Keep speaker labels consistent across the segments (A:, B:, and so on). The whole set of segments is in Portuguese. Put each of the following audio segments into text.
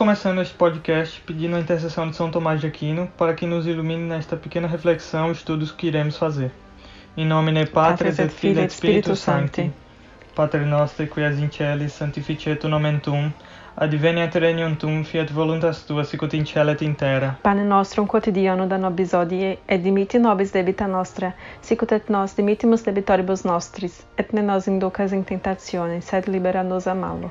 A: Começando este podcast pedindo a intercessão de São Tomás de Aquino para que nos ilumine nesta pequena reflexão e estudos que iremos fazer. Em nome de Patris et Filii et Spiritus Sancti. Pater noster qui es in celis sanctificetur nomen tuum. Adveniat regnum tuum, fiat voluntas tua, sicut in cielo et in terra.
B: Pane nostrum quotidiano da nobis hodie, et dimitti nobis debita nostra, sicut et nos dimittimus debitoribus nostris, et ne nos inducas in tentatione, sed libera nos a malo.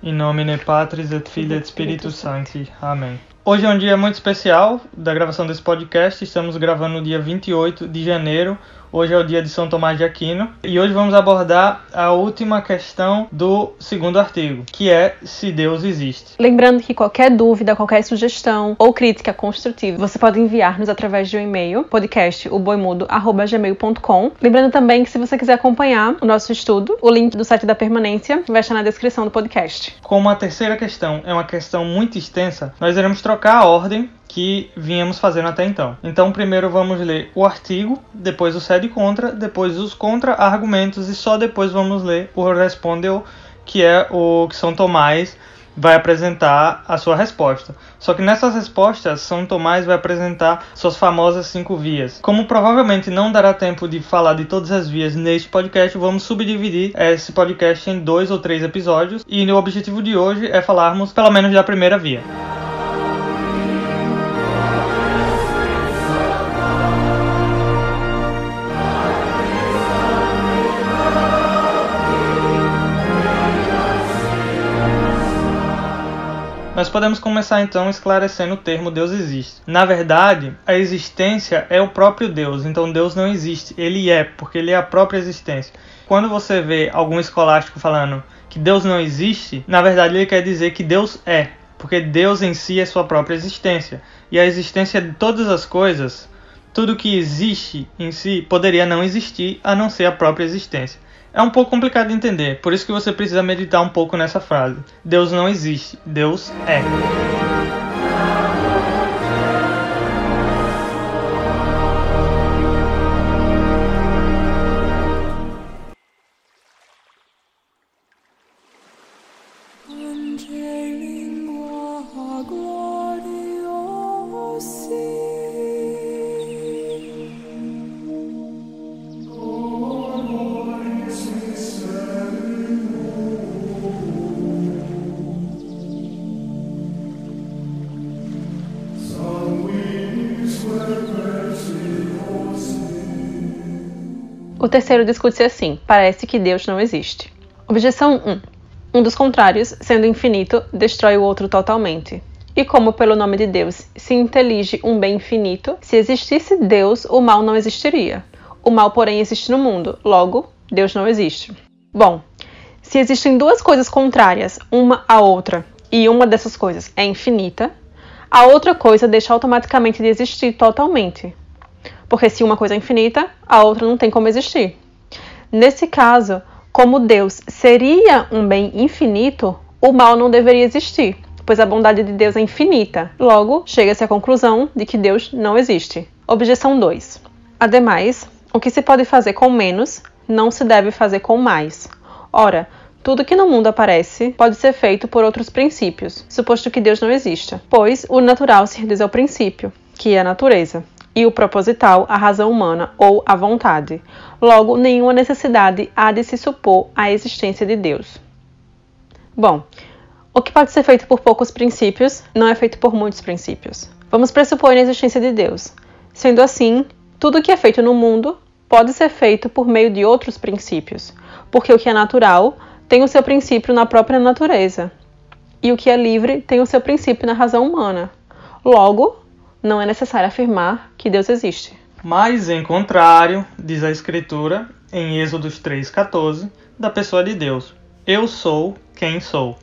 A: Em nome de Patris et Filii et Spiritus Sancti. Amém. Hoje é um dia muito especial da gravação desse podcast. Estamos gravando no dia 28 de janeiro, Hoje é o dia de São Tomás de Aquino e hoje vamos abordar a última questão do segundo artigo, que é se Deus existe.
B: Lembrando que qualquer dúvida, qualquer sugestão ou crítica construtiva, você pode enviar-nos através de um e-mail, podcastoboimudo@gmail.com. Lembrando também que se você quiser acompanhar o nosso estudo, o link do site da permanência vai estar na descrição do podcast.
A: Como a terceira questão é uma questão muito extensa, nós iremos trocar a ordem que vínhamos fazendo até então. Então, primeiro vamos ler o artigo, depois o sede contra, depois os contra-argumentos e só depois vamos ler o respondeu, que é o que São Tomás vai apresentar a sua resposta. Só que nessas respostas, São Tomás vai apresentar suas famosas cinco vias. Como provavelmente não dará tempo de falar de todas as vias neste podcast, vamos subdividir esse podcast em dois ou três episódios. E o objetivo de hoje é falarmos pelo menos da primeira via. Nós podemos começar então esclarecendo o termo Deus existe. Na verdade, a existência é o próprio Deus, então Deus não existe, ele é, porque ele é a própria existência. Quando você vê algum escolástico falando que Deus não existe, na verdade ele quer dizer que Deus é, porque Deus em si é sua própria existência. E a existência de todas as coisas, tudo que existe em si, poderia não existir a não ser a própria existência. É um pouco complicado de entender, por isso que você precisa meditar um pouco nessa frase. Deus não existe, Deus é.
B: O terceiro discute-se assim: parece que Deus não existe. Objeção 1. Um dos contrários, sendo infinito, destrói o outro totalmente. E como pelo nome de Deus se intelige um bem infinito, se existisse Deus, o mal não existiria. O mal, porém, existe no mundo, logo, Deus não existe. Bom, se existem duas coisas contrárias, uma à outra, e uma dessas coisas é infinita, a outra coisa deixa automaticamente de existir totalmente. Porque se uma coisa é infinita, a outra não tem como existir. Nesse caso, como Deus seria um bem infinito, o mal não deveria existir, pois a bondade de Deus é infinita. Logo, chega-se à conclusão de que Deus não existe. Objeção 2. Ademais, o que se pode fazer com menos não se deve fazer com mais. Ora, tudo que no mundo aparece pode ser feito por outros princípios, suposto que Deus não exista, pois o natural se reduz ao princípio, que é a natureza e o proposital a razão humana ou a vontade. Logo, nenhuma necessidade há de se supor a existência de Deus. Bom, o que pode ser feito por poucos princípios não é feito por muitos princípios. Vamos pressupor a existência de Deus. Sendo assim, tudo o que é feito no mundo pode ser feito por meio de outros princípios, porque o que é natural tem o seu princípio na própria natureza, e o que é livre tem o seu princípio na razão humana. Logo, não é necessário afirmar que Deus existe.
A: Mas, em contrário, diz a Escritura, em Êxodos 3,14, da pessoa de Deus: Eu sou quem sou.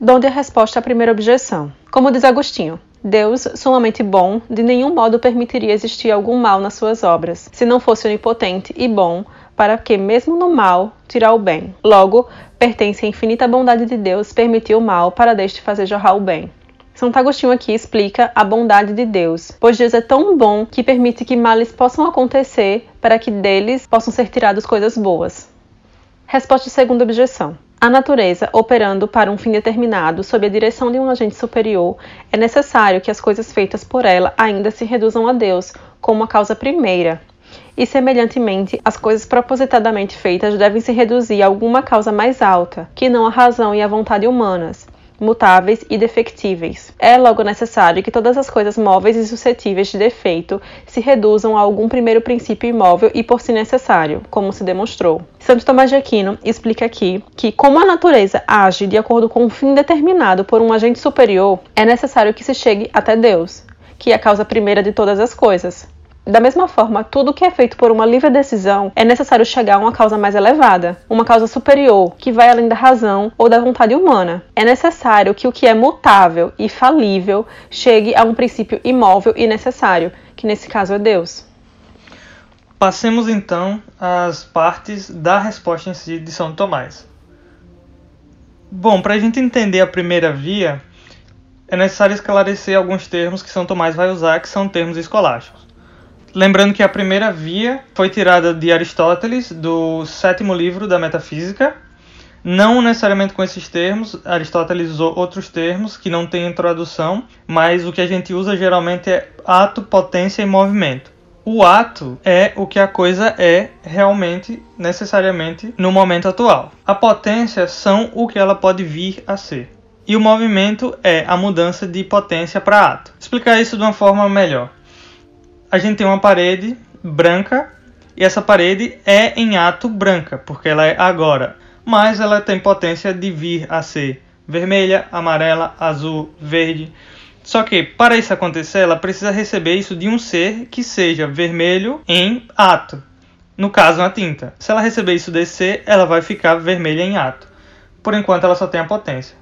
B: Donde a resposta à primeira objeção. Como diz Agostinho, Deus, sumamente bom, de nenhum modo permitiria existir algum mal nas suas obras, se não fosse onipotente e bom, para que, mesmo no mal, tirar o bem. Logo, pertence à infinita bondade de Deus permitir o mal para deste fazer jorrar o bem. Santo Agostinho aqui explica a bondade de Deus, pois Deus é tão bom que permite que males possam acontecer para que deles possam ser tiradas coisas boas. Resposta à segunda objeção. A natureza, operando para um fim determinado sob a direção de um agente superior, é necessário que as coisas feitas por ela ainda se reduzam a Deus como a causa primeira. E, semelhantemente, as coisas propositadamente feitas devem se reduzir a alguma causa mais alta, que não a razão e a vontade humanas, mutáveis e defectíveis. É logo necessário que todas as coisas móveis e suscetíveis de defeito se reduzam a algum primeiro princípio imóvel e por si necessário, como se demonstrou. Santo Tomás de Aquino explica aqui que, como a natureza age de acordo com um fim determinado por um agente superior, é necessário que se chegue até Deus, que é a causa primeira de todas as coisas. Da mesma forma, tudo que é feito por uma livre decisão é necessário chegar a uma causa mais elevada, uma causa superior, que vai além da razão ou da vontade humana. É necessário que o que é mutável e falível chegue a um princípio imóvel e necessário, que nesse caso é Deus.
A: Passemos então às partes da resposta em si de São Tomás. Bom, para a gente entender a primeira via, é necessário esclarecer alguns termos que São Tomás vai usar, que são termos escolásticos. Lembrando que a primeira via foi tirada de Aristóteles, do sétimo livro da Metafísica. Não necessariamente com esses termos, Aristóteles usou outros termos que não têm tradução, mas o que a gente usa geralmente é ato, potência e movimento. O ato é o que a coisa é realmente, necessariamente, no momento atual. A potência são o que ela pode vir a ser. E o movimento é a mudança de potência para ato. Explicar isso de uma forma melhor a gente tem uma parede branca e essa parede é em ato branca, porque ela é agora, mas ela tem potência de vir a ser vermelha, amarela, azul, verde. Só que para isso acontecer, ela precisa receber isso de um ser que seja vermelho em ato. No caso, a tinta. Se ela receber isso desse ser, ela vai ficar vermelha em ato. Por enquanto, ela só tem a potência.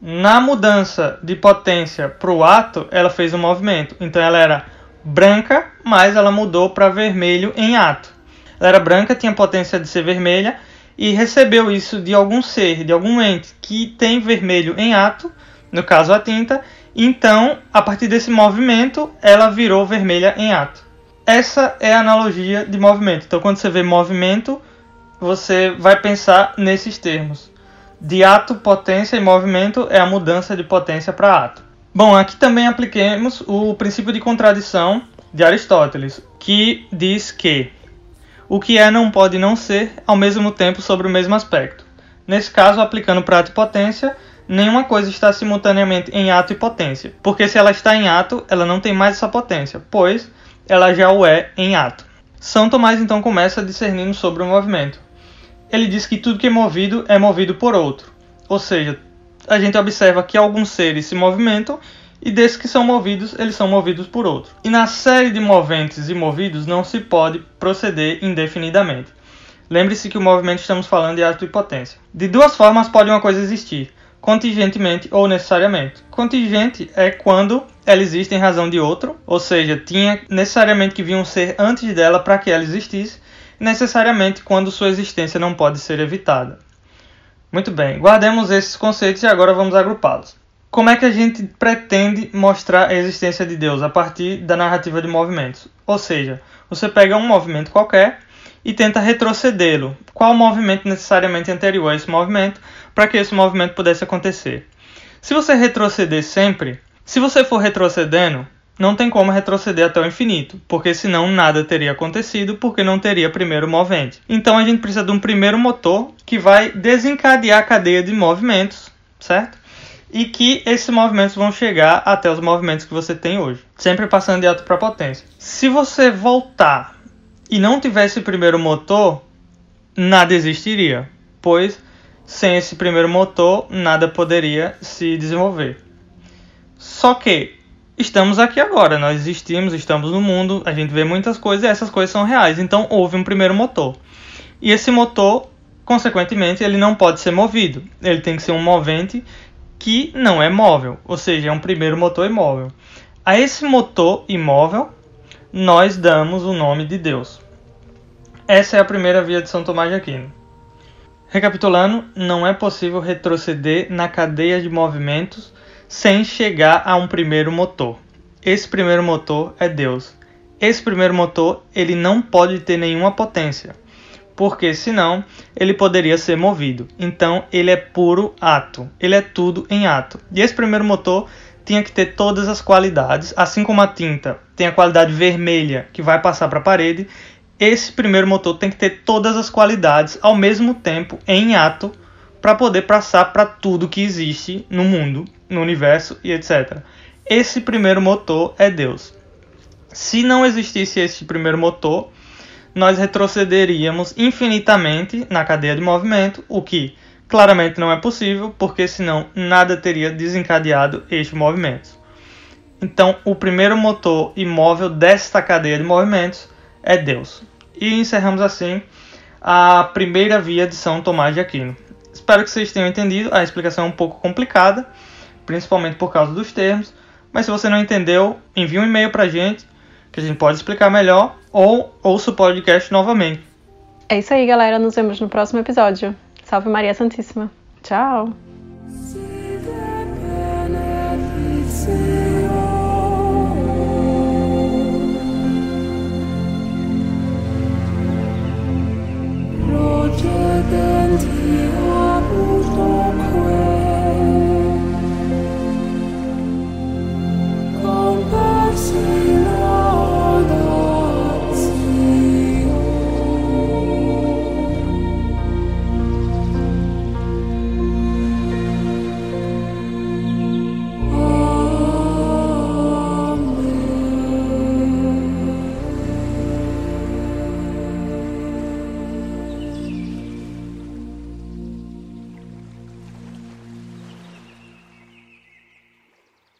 A: Na mudança de potência para o ato, ela fez um movimento. Então, ela era branca, mas ela mudou para vermelho em ato. Ela era branca, tinha potência de ser vermelha e recebeu isso de algum ser, de algum ente que tem vermelho em ato, no caso a tinta. Então, a partir desse movimento, ela virou vermelha em ato. Essa é a analogia de movimento. Então, quando você vê movimento, você vai pensar nesses termos. De ato, potência e movimento é a mudança de potência para ato. Bom, aqui também apliquemos o princípio de contradição de Aristóteles, que diz que o que é não pode não ser ao mesmo tempo sobre o mesmo aspecto. Nesse caso, aplicando para ato e potência, nenhuma coisa está simultaneamente em ato e potência, porque se ela está em ato, ela não tem mais essa potência, pois ela já o é em ato. São Tomás então começa discernindo sobre o movimento. Ele diz que tudo que é movido é movido por outro, ou seja, a gente observa que alguns seres se movimentam e desses que são movidos, eles são movidos por outro. E na série de moventes e movidos não se pode proceder indefinidamente. Lembre-se que o movimento estamos falando de ato e potência. De duas formas pode uma coisa existir, contingentemente ou necessariamente. Contingente é quando ela existe em razão de outro, ou seja, tinha necessariamente que vir um ser antes dela para que ela existisse, necessariamente quando sua existência não pode ser evitada. Muito bem, guardemos esses conceitos e agora vamos agrupá-los. Como é que a gente pretende mostrar a existência de Deus a partir da narrativa de movimentos? Ou seja, você pega um movimento qualquer e tenta retrocedê-lo. Qual movimento necessariamente anterior a esse movimento para que esse movimento pudesse acontecer? Se você retroceder sempre, se você for retrocedendo, não tem como retroceder até o infinito, porque senão nada teria acontecido, porque não teria primeiro movente. Então a gente precisa de um primeiro motor que vai desencadear a cadeia de movimentos, certo? E que esses movimentos vão chegar até os movimentos que você tem hoje, sempre passando de ato para potência. Se você voltar e não tivesse primeiro motor, nada existiria, pois sem esse primeiro motor nada poderia se desenvolver. Só que estamos aqui agora, nós existimos, estamos no mundo, a gente vê muitas coisas e essas coisas são reais. Então houve um primeiro motor. E esse motor, consequentemente, ele não pode ser movido. Ele tem que ser um movente que não é móvel, ou seja, é um primeiro motor imóvel. A esse motor imóvel, nós damos o nome de Deus. Essa é a primeira via de São Tomás de Aquino. Recapitulando, não é possível retroceder na cadeia de movimentos sem chegar a um primeiro motor. Esse primeiro motor é Deus. Esse primeiro motor ele não pode ter nenhuma potência, porque senão ele poderia ser movido. Então ele é puro ato, ele é tudo em ato. E esse primeiro motor tinha que ter todas as qualidades, assim como a tinta tem a qualidade vermelha que vai passar para a parede, esse primeiro motor tem que ter todas as qualidades ao mesmo tempo em ato para poder passar para tudo que existe no mundo, no universo e etc. Esse primeiro motor é Deus. Se não existisse esse primeiro motor, nós retrocederíamos infinitamente na cadeia de movimento, o que claramente não é possível, porque senão nada teria desencadeado este movimento. Então, o primeiro motor imóvel desta cadeia de movimentos é Deus. E encerramos assim a primeira via de São Tomás de Aquino. Espero que vocês tenham entendido. A explicação é um pouco complicada, principalmente por causa dos termos. Mas se você não entendeu, envie um e-mail para a gente, que a gente pode explicar melhor, ou ouça o podcast novamente.
B: É isso aí, galera. Nos vemos no próximo episódio. Salve Maria Santíssima. Tchau.